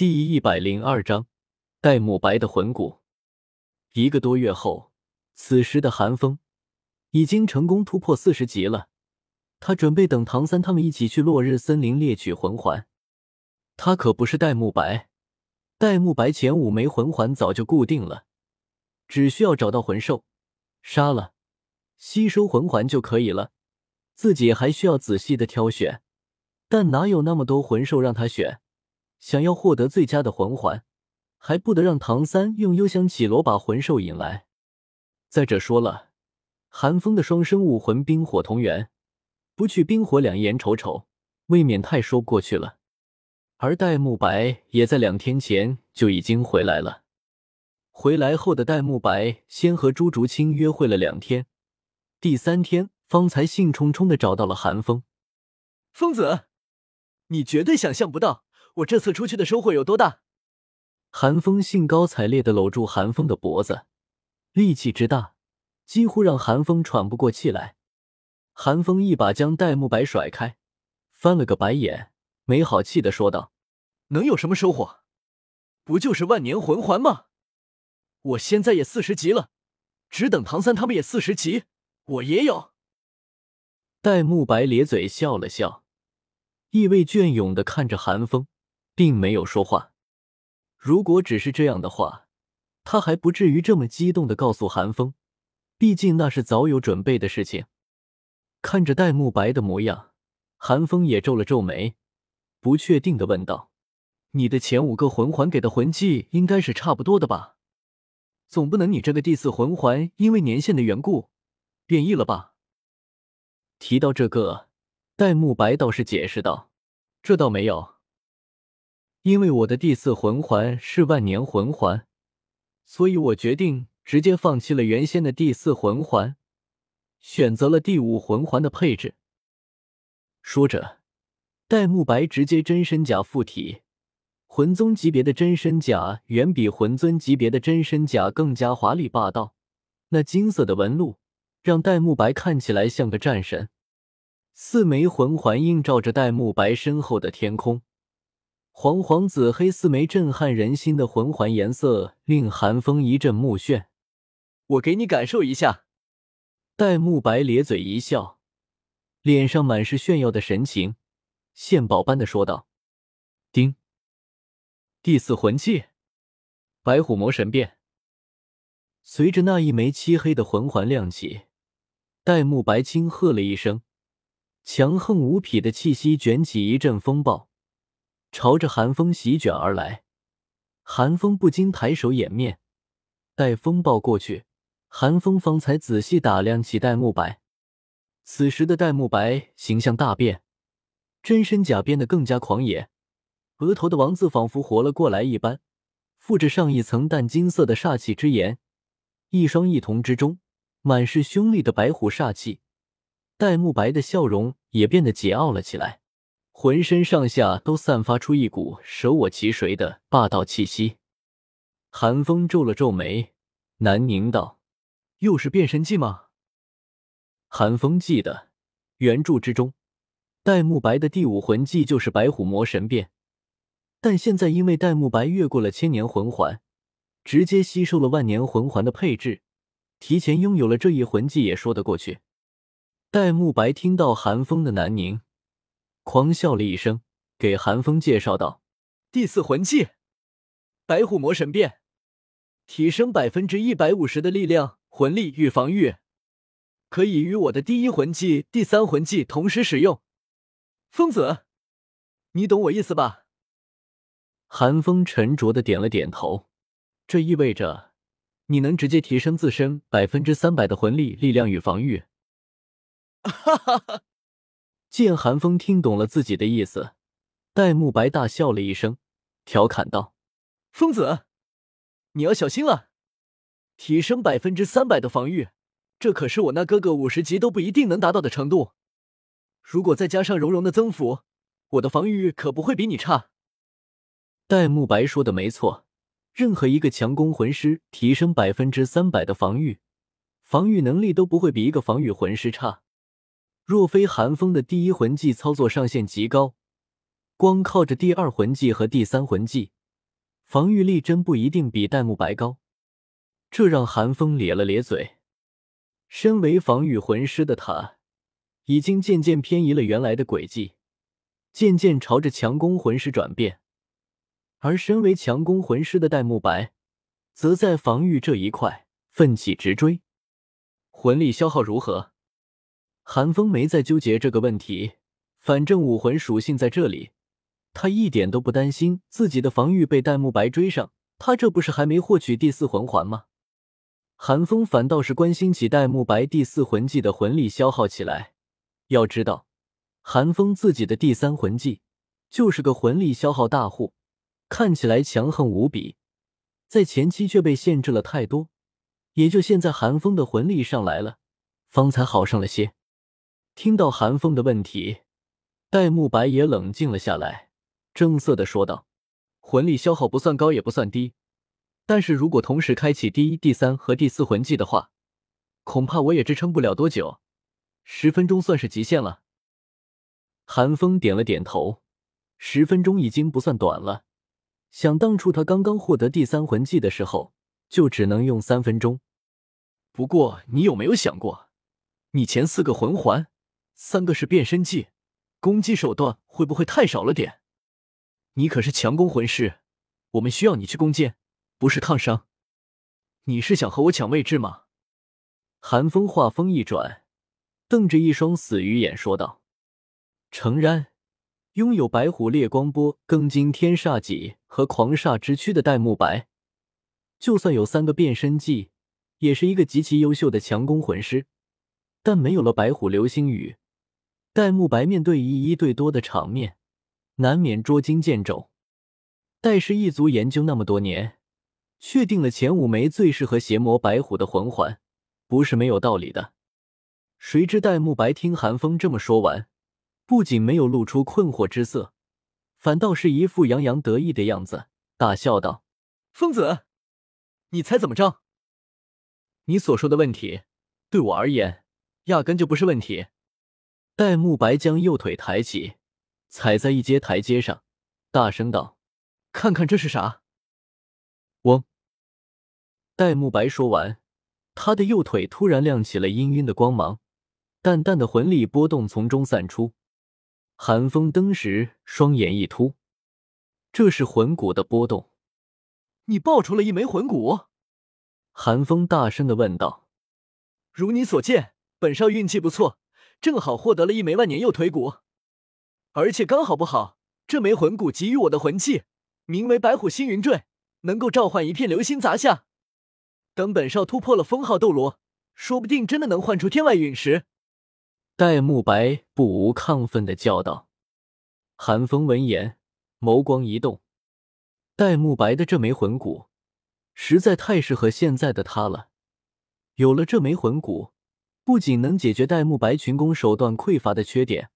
第一百零二章，戴沐白的魂骨。一个多月后，此时的寒风已经成功突破四十级了。他准备等唐三他们一起去落日森林猎取魂环。他可不是戴沐白，戴沐白前五枚魂环早就固定了，只需要找到魂兽，杀了，吸收魂环就可以了。自己还需要仔细的挑选，但哪有那么多魂兽让他选？想要获得最佳的魂环，还不得让唐三用幽香绮罗把魂兽引来。再者说了，寒风的双生武魂冰火同源，不去冰火两眼瞅瞅，未免太说不过去了。而戴沐白也在两天前就已经回来了。回来后的戴沐白先和朱竹清约会了两天，第三天方才兴冲冲的找到了寒风。疯子，你绝对想象不到。我这次出去的收获有多大？寒风兴高采烈的搂住寒风的脖子，力气之大，几乎让寒风喘不过气来。寒风一把将戴沐白甩开，翻了个白眼，没好气的说道：“能有什么收获？不就是万年魂环吗？我现在也四十级了，只等唐三他们也四十级，我也有。”戴沐白咧嘴笑了笑，意味隽永的看着寒风。并没有说话。如果只是这样的话，他还不至于这么激动的告诉韩风，毕竟那是早有准备的事情。看着戴沐白的模样，韩风也皱了皱眉，不确定的问道：“你的前五个魂环给的魂技应该是差不多的吧？总不能你这个第四魂环因为年限的缘故变异了吧？”提到这个，戴沐白倒是解释道：“这倒没有。”因为我的第四魂环是万年魂环，所以我决定直接放弃了原先的第四魂环，选择了第五魂环的配置。说着，戴沐白直接真身甲附体，魂宗级别的真身甲远比魂尊级别的真身甲更加华丽霸道，那金色的纹路让戴沐白看起来像个战神。四枚魂环映照着戴沐白身后的天空。黄黄紫黑四枚震撼人心的魂环颜色，令寒风一阵目眩。我给你感受一下。戴沐白咧嘴一笑，脸上满是炫耀的神情，献宝般的说道：“丁，第四魂技，白虎魔神变。”随着那一枚漆黑的魂环亮起，戴沐白轻喝了一声，强横无匹的气息卷起一阵风暴。朝着寒风席卷而来，寒风不禁抬手掩面。待风暴过去，寒风方才仔细打量起戴沐白。此时的戴沐白形象大变，真身甲变得更加狂野，额头的王字仿佛活了过来一般，附着上一层淡金色的煞气之炎。一双异瞳之中满是凶厉的白虎煞气，戴沐白的笑容也变得桀骜了起来。浑身上下都散发出一股舍我其谁的霸道气息。寒风皱了皱眉，南宁道：“又是变身技吗？”寒风记得原著之中，戴沐白的第五魂技就是白虎魔神变，但现在因为戴沐白越过了千年魂环，直接吸收了万年魂环的配置，提前拥有了这一魂技也说得过去。戴沐白听到寒风的南宁。狂笑了一声，给寒风介绍道：“第四魂技，白虎魔神变，提升百分之一百五十的力量、魂力与防御，可以与我的第一魂技、第三魂技同时使用。”疯子，你懂我意思吧？寒风沉着的点了点头。这意味着你能直接提升自身百分之三百的魂力、力量与防御。哈哈哈。见韩风听懂了自己的意思，戴沐白大笑了一声，调侃道：“疯子，你要小心了！提升百分之三百的防御，这可是我那哥哥五十级都不一定能达到的程度。如果再加上蓉蓉的增幅，我的防御可不会比你差。”戴沐白说的没错，任何一个强攻魂师提升百分之三百的防御，防御能力都不会比一个防御魂师差。若非寒风的第一魂技操作上限极高，光靠着第二魂技和第三魂技，防御力真不一定比戴沐白高，这让韩风咧了咧嘴。身为防御魂师的他，已经渐渐偏移了原来的轨迹，渐渐朝着强攻魂师转变。而身为强攻魂师的戴沐白，则在防御这一块奋起直追。魂力消耗如何？韩风没再纠结这个问题，反正武魂属性在这里。他一点都不担心自己的防御被戴沐白追上，他这不是还没获取第四魂环吗？韩风反倒是关心起戴沐白第四魂技的魂力消耗起来。要知道，韩风自己的第三魂技就是个魂力消耗大户，看起来强横无比，在前期却被限制了太多。也就现在韩风的魂力上来了，方才好上了些。听到韩风的问题，戴沐白也冷静了下来。正色的说道：“魂力消耗不算高，也不算低，但是如果同时开启第一、第三和第四魂技的话，恐怕我也支撑不了多久，十分钟算是极限了。”韩风点了点头，十分钟已经不算短了。想当初他刚刚获得第三魂技的时候，就只能用三分钟。不过你有没有想过，你前四个魂环，三个是变身技，攻击手段会不会太少了点？你可是强攻魂师，我们需要你去攻坚，不是烫伤。你是想和我抢位置吗？寒风话锋一转，瞪着一双死鱼眼说道：“诚然，拥有白虎烈光波、更惊天煞戟和狂煞之躯的戴沐白，就算有三个变身技，也是一个极其优秀的强攻魂师。但没有了白虎流星雨，戴沐白面对一一对多的场面。”难免捉襟见肘。戴氏一族研究那么多年，确定了前五枚最适合邪魔白虎的魂环，不是没有道理的。谁知戴沐白听韩风这么说完，不仅没有露出困惑之色，反倒是一副洋洋得意的样子，大笑道：“疯子，你猜怎么着？你所说的问题，对我而言，压根就不是问题。”戴沐白将右腿抬起。踩在一阶台阶上，大声道：“看看这是啥？”嗡！戴沐白说完，他的右腿突然亮起了氤氲的光芒，淡淡的魂力波动从中散出。寒风登时双眼一突，这是魂骨的波动。你爆出了一枚魂骨？寒风大声的问道。如你所见，本少运气不错，正好获得了一枚万年右腿骨。而且刚好不好，这枚魂骨给予我的魂器名为白虎星云坠，能够召唤一片流星砸下。等本少突破了封号斗罗，说不定真的能唤出天外陨石。戴沐白不无亢奋的叫道。寒风闻言，眸光一动，戴沐白的这枚魂骨实在太适合现在的他了。有了这枚魂骨，不仅能解决戴沐白群攻手段匮乏的缺点。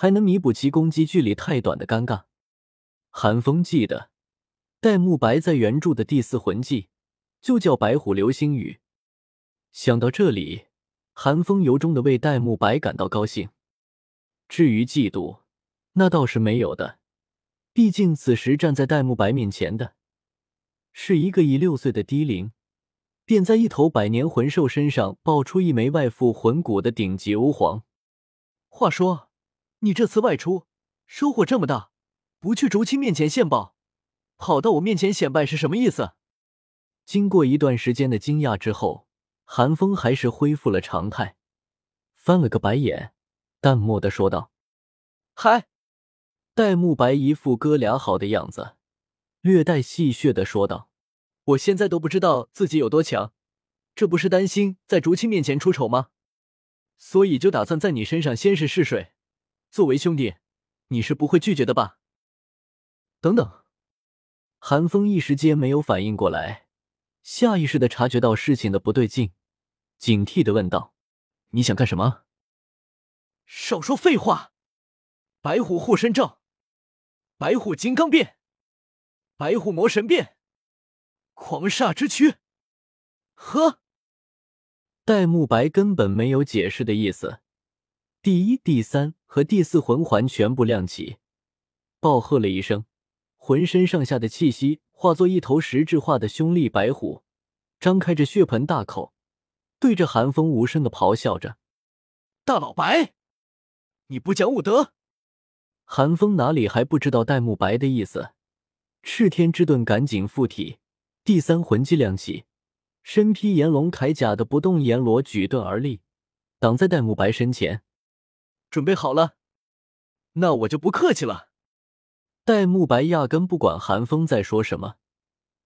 还能弥补其攻击距离太短的尴尬。寒风记得，戴沐白在原著的第四魂技就叫白虎流星雨。想到这里，寒风由衷的为戴沐白感到高兴。至于嫉妒，那倒是没有的。毕竟此时站在戴沐白面前的，是一个以六岁的低龄，便在一头百年魂兽身上爆出一枚外附魂骨的顶级欧皇。话说。你这次外出收获这么大，不去竹青面前献宝，跑到我面前显摆是什么意思？经过一段时间的惊讶之后，韩风还是恢复了常态，翻了个白眼，淡漠的说道：“嗨。”戴沐白一副哥俩好的样子，略带戏谑的说道：“我现在都不知道自己有多强，这不是担心在竹青面前出丑吗？所以就打算在你身上先试试水。”作为兄弟，你是不会拒绝的吧？等等，韩风一时间没有反应过来，下意识的察觉到事情的不对劲，警惕的问道：“你想干什么？”少说废话！白虎护身罩，白虎金刚变，白虎魔神变，狂煞之躯。呵，戴沐白根本没有解释的意思。第一、第三和第四魂环全部亮起，暴喝了一声，浑身上下的气息化作一头实质化的凶厉白虎，张开着血盆大口，对着寒风无声的咆哮着：“大老白，你不讲武德！”寒风哪里还不知道戴沐白的意思？赤天之盾赶紧附体，第三魂技亮起，身披炎龙铠甲的不动阎罗举盾而立，挡在戴沐白身前。准备好了，那我就不客气了。戴沐白压根不管韩风在说什么，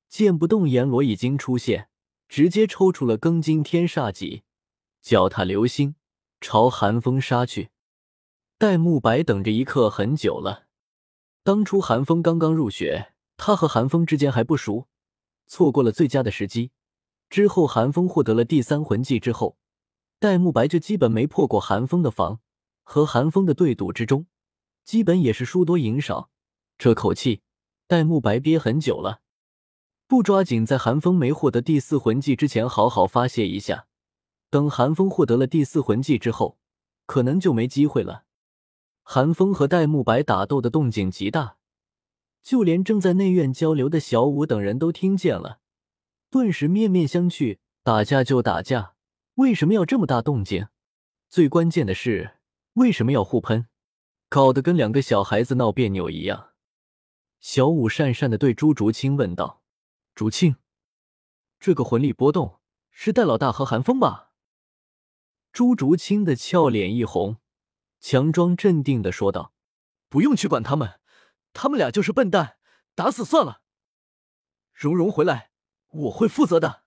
见不动阎罗已经出现，直接抽出了庚金天煞戟，脚踏流星朝韩风杀去。戴沐白等着一刻很久了，当初韩风刚刚入学，他和韩风之间还不熟，错过了最佳的时机。之后韩风获得了第三魂技之后，戴沐白就基本没破过韩风的防，和韩风的对赌之中，基本也是输多赢少。这口气，戴沐白憋很久了，不抓紧在韩风没获得第四魂技之前好好发泄一下，等韩风获得了第四魂技之后，可能就没机会了。韩风和戴沐白打斗的动静极大，就连正在内院交流的小舞等人都听见了，顿时面面相觑。打架就打架，为什么要这么大动静？最关键的是，为什么要互喷？搞得跟两个小孩子闹别扭一样。小舞讪讪的对朱竹清问道：“竹清，这个魂力波动是戴老大和韩风吧？”朱竹清的俏脸一红。强装镇定的说道：“不用去管他们，他们俩就是笨蛋，打死算了。蓉蓉回来，我会负责的。”